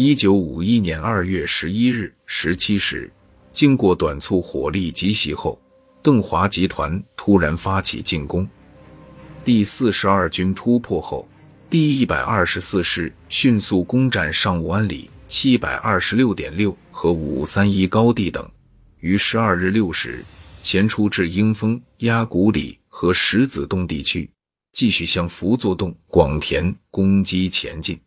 一九五一年二月十一日十七时，经过短促火力集袭后，邓华集团突然发起进攻。第四十二军突破后，第一百二十四师迅速攻占上武安里七百二十六点六和五三一高地等，于十二日六时前出至英峰、鸭谷里和石子洞地区，继续向福作洞、广田攻击前进。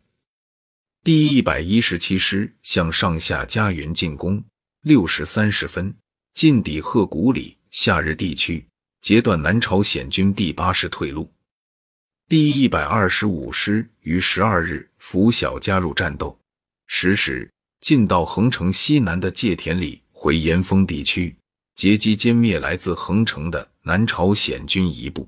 第一百一十七师向上下加云进攻，六时三十分进抵鹤谷里、夏日地区，截断南朝鲜军第八师退路。第一百二十五师于十二日拂晓加入战斗，十时进到横城西南的界田里回岩峰地区，截击歼灭来自横城的南朝鲜军一部。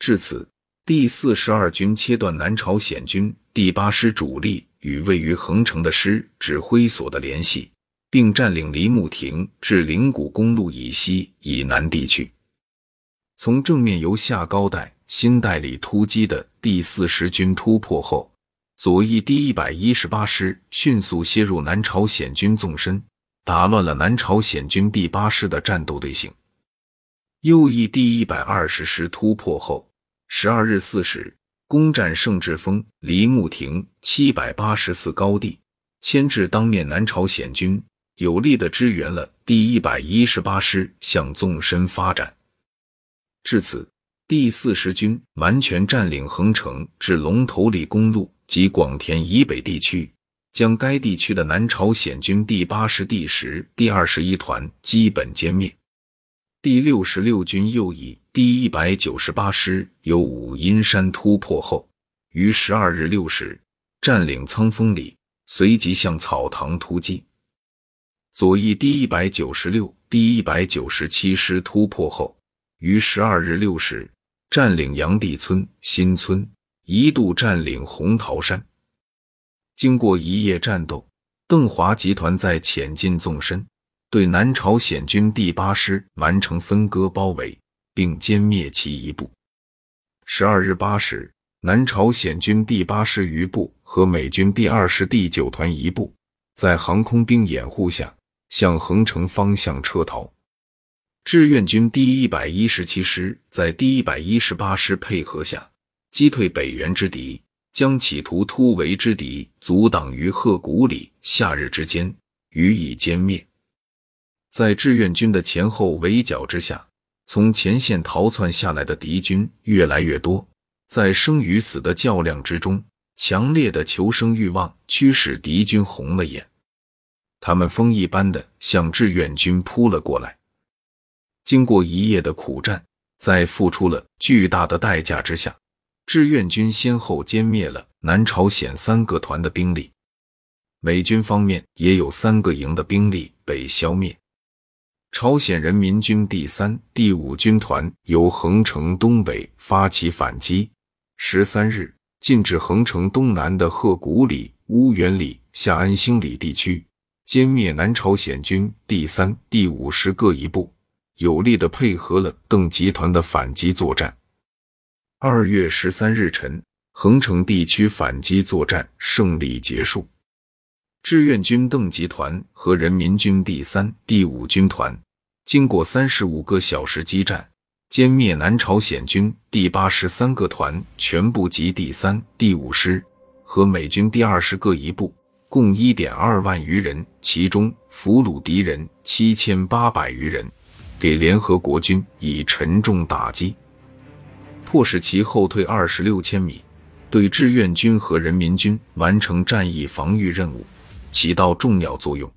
至此。第四十二军切断南朝鲜军第八师主力与位于横城的师指挥所的联系，并占领梨木亭至灵谷公路以西以南地区。从正面由下高代、新代里突击的第四十军突破后，左翼第一百一十八师迅速切入南朝鲜军纵深，打乱了南朝鲜军第八师的战斗队形。右翼第一百二十师突破后。十二日四时，攻占盛志峰、梨木亭七百八十四高地，牵制当面南朝鲜军，有力的支援了第一百一十八师向纵深发展。至此，第四十军完全占领横城至龙头里公路及广田以北地区，将该地区的南朝鲜军第八师第十、第二十一团基本歼灭。第六十六军右翼第一百九十八师由五阴山突破后，于十二日六时占领苍峰里，随即向草堂突击。左翼第一百九十六、第一百九十七师突破后，于十二日六时占领杨地村、新村，一度占领红桃山。经过一夜战斗，邓华集团在潜进纵深。对南朝鲜军第八师完成分割包围，并歼灭其一部。十二日八时，南朝鲜军第八师余部和美军第二师第九团一部在航空兵掩护下向横城方向撤逃。志愿军第一百一十七师在第一百一十八师配合下击退北原之敌，将企图突围之敌阻挡于鹤谷里、夏日之间，予以歼灭。在志愿军的前后围剿之下，从前线逃窜下来的敌军越来越多。在生与死的较量之中，强烈的求生欲望驱使敌军红了眼，他们风一般的向志愿军扑了过来。经过一夜的苦战，在付出了巨大的代价之下，志愿军先后歼灭了南朝鲜三个团的兵力，美军方面也有三个营的兵力被消灭。朝鲜人民军第三、第五军团由横城东北发起反击，十三日进至横城东南的鹤谷里、乌原里、下安兴里地区，歼灭南朝鲜军第三、第五师各一部，有力的配合了邓集团的反击作战。二月十三日晨，横城地区反击作战胜利结束，志愿军邓集团和人民军第三、第五军团。经过三十五个小时激战，歼灭南朝鲜军第八十三个团全部及第三、第五师和美军第二师各一部，共一点二万余人，其中俘虏敌人七千八百余人，给联合国军以沉重打击，迫使其后退二十六千米，对志愿军和人民军完成战役防御任务起到重要作用。